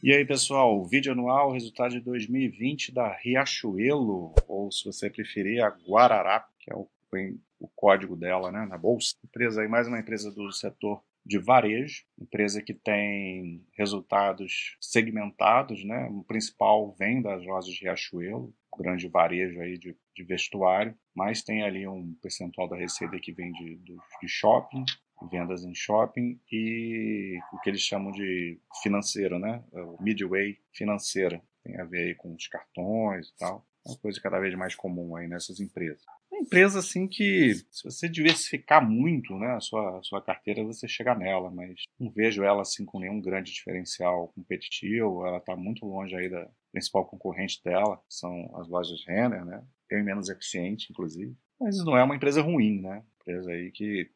E aí, pessoal, vídeo anual, resultado de 2020 da Riachuelo, ou se você preferir, a Guarará, que é o, o código dela né, na bolsa. Empresa aí, mais uma empresa do setor de varejo, empresa que tem resultados segmentados, né? O principal vem das lojas Riachuelo, grande varejo aí de, de vestuário, mas tem ali um percentual da receita que vem de, de, de shopping, vendas em shopping e o que eles chamam de financeiro, né? O midway financeira. Tem a ver aí com os cartões e tal. É uma coisa cada vez mais comum aí nessas empresas. É uma empresa assim que, se você diversificar muito né, a sua, a sua carteira, você chega nela, mas não vejo ela assim com nenhum grande diferencial competitivo. Ela está muito longe aí da principal concorrente dela, são as lojas Renner, né? Bem menos eficiente, inclusive. Mas não é uma empresa ruim, né? Empresa aí que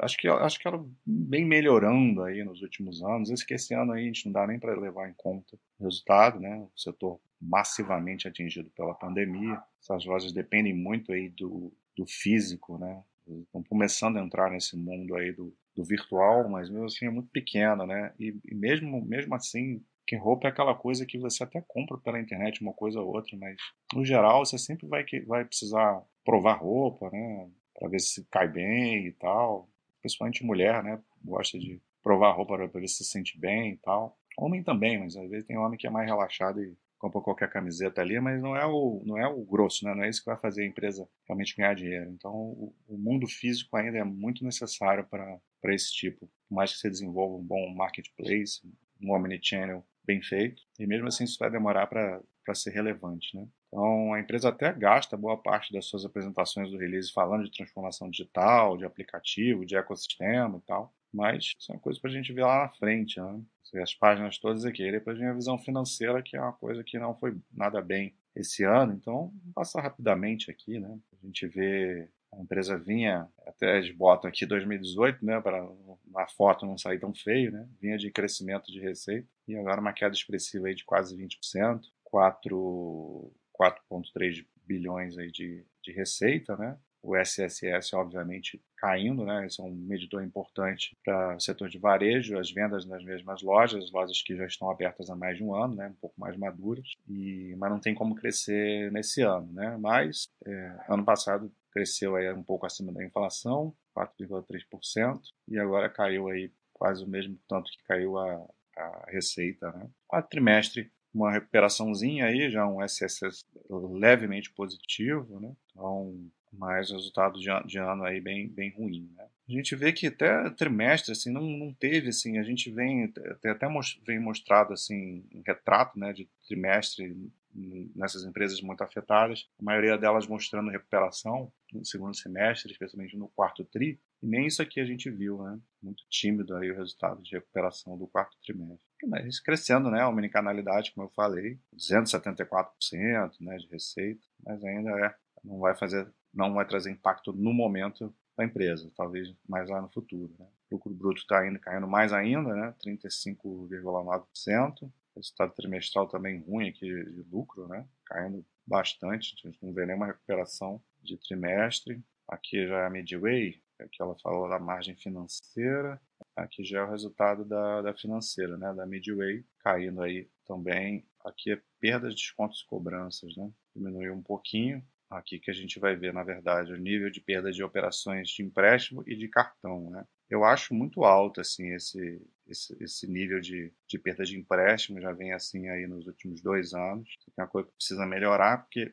acho que acho que ela vem melhorando aí nos últimos anos. Esse ano aí a gente não dá nem para levar em conta o resultado, né? O setor massivamente atingido pela pandemia. Essas lojas dependem muito aí do, do físico, né? Estão começando a entrar nesse mundo aí do, do virtual, mas mesmo assim é muito pequeno, né? E, e mesmo mesmo assim que roupa é aquela coisa que você até compra pela internet uma coisa ou outra, mas no geral você sempre vai vai precisar provar roupa, né? Para ver se cai bem e tal. Principalmente mulher, né? Gosta de provar roupa para ver se se sente bem e tal. Homem também, mas às vezes tem homem que é mais relaxado e compra qualquer camiseta ali, mas não é o, não é o grosso, né? Não é isso que vai fazer a empresa realmente ganhar dinheiro. Então, o, o mundo físico ainda é muito necessário para esse tipo. Por mais que você desenvolva um bom marketplace, um omnichannel bem feito, e mesmo assim isso vai demorar para ser relevante, né? Então, a empresa até gasta boa parte das suas apresentações do release falando de transformação digital, de aplicativo, de ecossistema e tal, mas isso é uma coisa para a gente ver lá na frente, né? As páginas todas aqui. E depois vem a visão financeira, que é uma coisa que não foi nada bem esse ano, então passar rapidamente aqui, né? A gente vê a empresa vinha, até eles botam aqui 2018, né, para na foto não sair tão feio, né? Vinha de crescimento de receita e agora uma queda expressiva aí de quase 20%, 4 4,3 bilhões aí de, de receita, né? O SSS, obviamente, caindo, né? Isso é um medidor importante para o setor de varejo, as vendas nas mesmas lojas, as lojas que já estão abertas há mais de um ano, né? Um pouco mais maduras, e, mas não tem como crescer nesse ano, né? Mas, é, ano passado cresceu aí um pouco acima da inflação, 4,3%, e agora caiu aí quase o mesmo tanto que caiu a, a receita, né? Quatro trimestre uma recuperaçãozinha aí, já um SSS levemente positivo, né? Então, mais resultado de, de, ano aí bem, bem ruim, né? A gente vê que até trimestre, assim, não, não teve, assim, a gente vem, até, até vem mostrado, assim, um retrato, né, de trimestre nessas empresas muito afetadas, a maioria delas mostrando recuperação no segundo semestre, especialmente no quarto tri, e nem isso aqui a gente viu, né? Muito tímido aí o resultado de recuperação do quarto trimestre. Mas crescendo, né? A omnicanalidade, como eu falei, 274% né, de receita, mas ainda é, não vai fazer, não vai trazer impacto no momento da empresa, talvez mais lá no futuro. Né? O lucro bruto está indo caindo mais ainda, né? 35,9%. Resultado trimestral também ruim aqui de lucro, né? Caindo bastante, a gente não vê nenhuma recuperação de trimestre. Aqui já é a Midway, que ela falou da margem financeira. Aqui já é o resultado da, da financeira, né? Da Midway, caindo aí também. Aqui é perdas, descontos e cobranças, né? Diminuiu um pouquinho. Aqui que a gente vai ver, na verdade, o nível de perda de operações de empréstimo e de cartão, né? Eu acho muito alto, assim, esse, esse, esse nível de, de perda de empréstimo, já vem assim aí nos últimos dois anos. É uma coisa que precisa melhorar, porque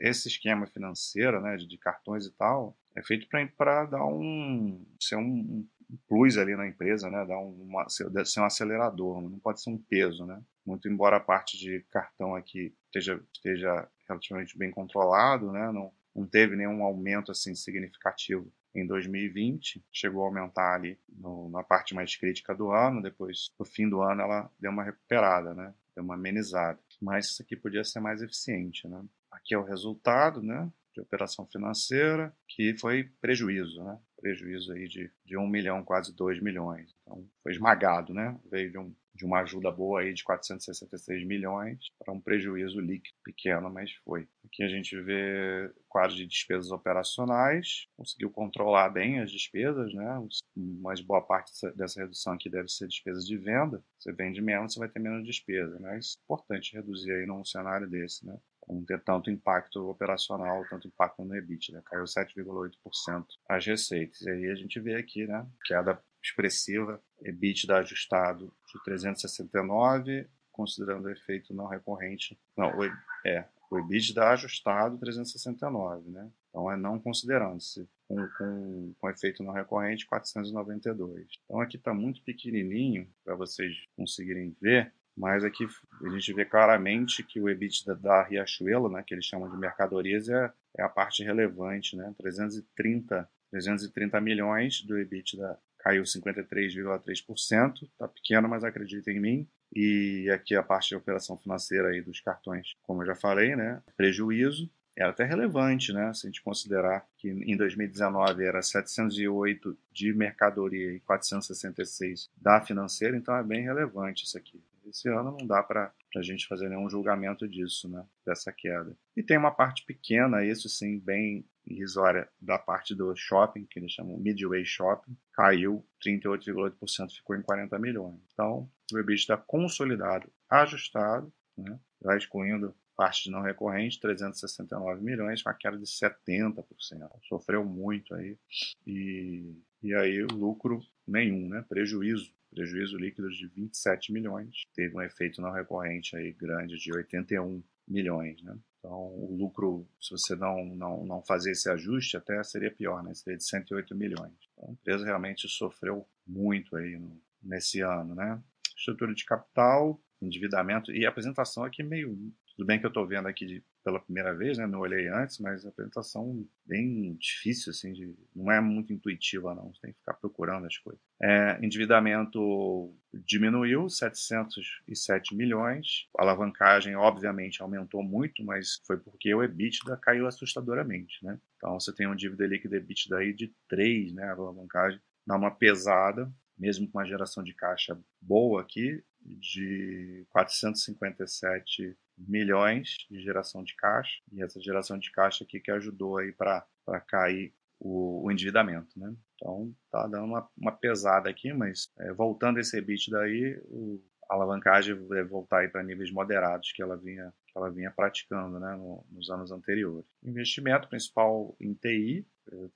esse esquema financeiro, né, de, de cartões e tal, é feito para dar um ser um, um plus ali na empresa, né? Dar uma, ser, ser um acelerador, não pode ser um peso, né? Muito embora a parte de cartão aqui esteja, esteja relativamente bem controlado, né? Não, não teve nenhum aumento assim significativo em 2020, chegou a aumentar ali no, na parte mais crítica do ano, depois no fim do ano ela deu uma recuperada, né? Deu uma amenizada. Mas isso aqui podia ser mais eficiente, né? Aqui é o resultado, né? de operação financeira, que foi prejuízo, né? Prejuízo aí de, de 1 milhão, quase 2 milhões. Então, foi esmagado, né? Veio de um de uma ajuda boa aí de 466 milhões para um prejuízo líquido pequeno, mas foi. Aqui a gente vê quadro de despesas operacionais, conseguiu controlar bem as despesas, né? Mas boa parte dessa redução aqui deve ser despesa de venda. Você vende menos, você vai ter menos despesa, né? Isso é importante reduzir aí num cenário desse, né? não ter tanto impacto operacional, tanto impacto no EBIT, né? caiu 7,8% as receitas. E aí a gente vê aqui, né, queda expressiva, EBITDA ajustado de 369, considerando o efeito não recorrente. Não, o, é, o EBITDA ajustado 369, né? Então é não considerando-se com, com, com efeito não recorrente 492. Então aqui está muito pequenininho para vocês conseguirem ver, mas aqui a gente vê claramente que o EBITDA da Riachuelo, né, que eles chamam de mercadorias, é, é a parte relevante, né? 330, 330 milhões do EBITDA caiu 53,3%, está pequeno, mas acredita em mim. E aqui a parte de operação financeira aí dos cartões, como eu já falei, né? Prejuízo era até relevante, né? Se a gente considerar que em 2019 era 708 de mercadoria e 466 da financeira, então é bem relevante isso aqui. Esse ano não dá para a gente fazer nenhum julgamento disso, né? Dessa queda. E tem uma parte pequena, isso sim, bem irrisória, da parte do shopping, que eles chamam Midway Shopping, caiu 38,8%, ficou em 40 milhões. Então, o EBITDA consolidado, ajustado, né? já excluindo parte não recorrente, 369 milhões, uma queda de 70%. Sofreu muito aí. E, e aí, lucro nenhum, né? Prejuízo prejuízo líquido de 27 milhões, teve um efeito não recorrente aí grande de 81 milhões, né? Então, o lucro, se você não, não, não fazer esse ajuste, até seria pior, né? Seria de 108 milhões. Então, a empresa realmente sofreu muito aí no, nesse ano, né? Estrutura de capital, endividamento e apresentação aqui meio tudo bem que eu estou vendo aqui de, pela primeira vez, né? Não olhei antes, mas a apresentação bem difícil, assim, de, não é muito intuitiva, não. Você tem que ficar procurando as coisas. É, endividamento diminuiu, 707 milhões. A alavancagem, obviamente, aumentou muito, mas foi porque o EBITDA caiu assustadoramente, né? Então, você tem um dívida líquida EBITDA aí de 3, né? A alavancagem dá uma pesada, mesmo com uma geração de caixa boa aqui, de 457 milhões de geração de caixa, e essa geração de caixa aqui que ajudou aí para cair o, o, endividamento, né? Então tá dando uma, uma pesada aqui, mas é, voltando esse EBIT daí, o, a alavancagem vai voltar aí para níveis moderados que ela vinha que ela vinha praticando, né, no, nos anos anteriores. Investimento principal em TI,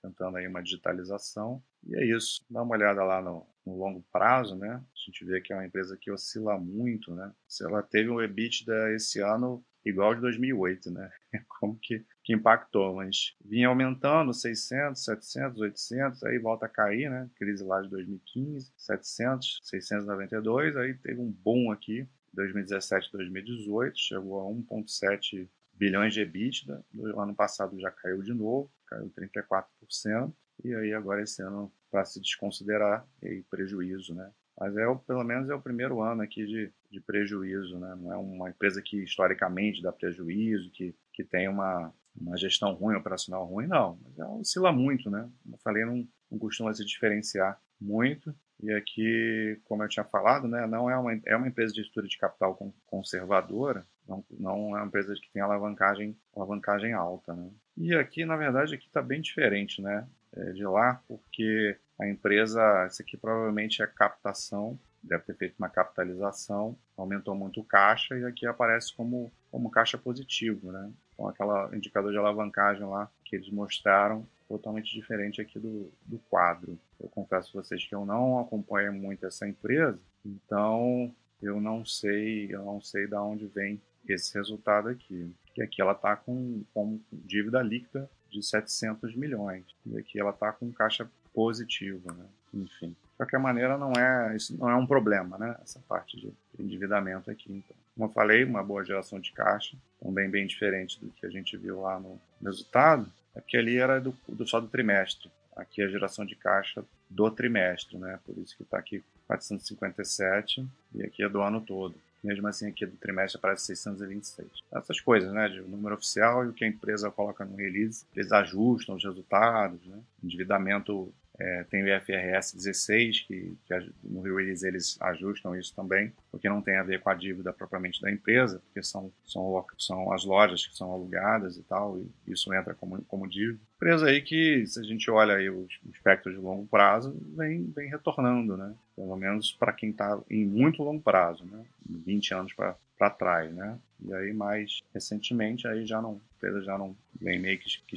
tentando aí uma digitalização. E é isso. Dá uma olhada lá no, no, longo prazo, né? A gente vê que é uma empresa que oscila muito, né? Se ela teve um EBITDA esse ano igual de 2008, né? Como que, que impactou, mas vinha aumentando 600, 700, 800, aí volta a cair, né? Crise lá de 2015, 700, 692, aí teve um boom aqui, 2017, 2018, chegou a 1.7 bilhões de EBITDA, no ano passado já caiu de novo, caiu 34%, e aí agora esse ano para se desconsiderar e prejuízo, né? Mas é pelo menos é o primeiro ano aqui de, de prejuízo, né? Não é uma empresa que historicamente dá prejuízo, que, que tem uma, uma gestão ruim, operacional ruim, não. Mas ela oscila muito, né? Como eu falei, não, não costuma se diferenciar muito. E aqui, como eu tinha falado, né, não é uma, é uma empresa de estrutura de capital conservadora, não, não é uma empresa que tem alavancagem, alavancagem alta. Né? E aqui, na verdade, aqui está bem diferente né, de lá, porque a empresa, isso aqui provavelmente é captação, deve ter feito uma capitalização, aumentou muito o caixa e aqui aparece como, como caixa positivo. Né? Então, aquela indicador de alavancagem lá que eles mostraram totalmente diferente aqui do, do quadro. Eu confesso a vocês que eu não acompanho muito essa empresa, então eu não sei, eu não sei de onde vem esse resultado aqui. E aqui ela está com, com dívida líquida de 700 milhões. E aqui ela está com caixa positivo, né? Enfim, de qualquer maneira não é isso não é um problema, né? Essa parte de endividamento aqui. Então, como eu falei, uma boa geração de caixa, também bem diferente do que a gente viu lá no resultado. Aqui ali era do, do só do trimestre. Aqui a geração de caixa do trimestre, né? Por isso que está aqui 457 e aqui é do ano todo. Mesmo assim, aqui do trimestre aparece 626. Essas coisas, né? De número oficial e o que a empresa coloca no release, eles ajustam os resultados, né? Endividamento É, tem o IFRS 16, que, que no Rio eles, eles ajustam isso também, porque não tem a ver com a dívida propriamente da empresa, porque são, são, são as lojas que são alugadas e tal, e isso entra como, como dívida. Empresa aí que, se a gente olha aí o espectro de longo prazo, vem, vem retornando, né? Pelo menos para quem está em muito longo prazo, né? 20 anos para trás, né? E aí mais recentemente aí já não, a empresa já não vem meio que, que.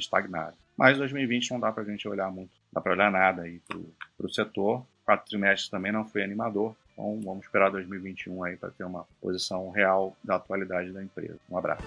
Mas 2020 não dá para a gente olhar muito, dá para olhar nada aí para o setor. Quatro trimestres também não foi animador, então vamos esperar 2021 aí para ter uma posição real da atualidade da empresa. Um abraço.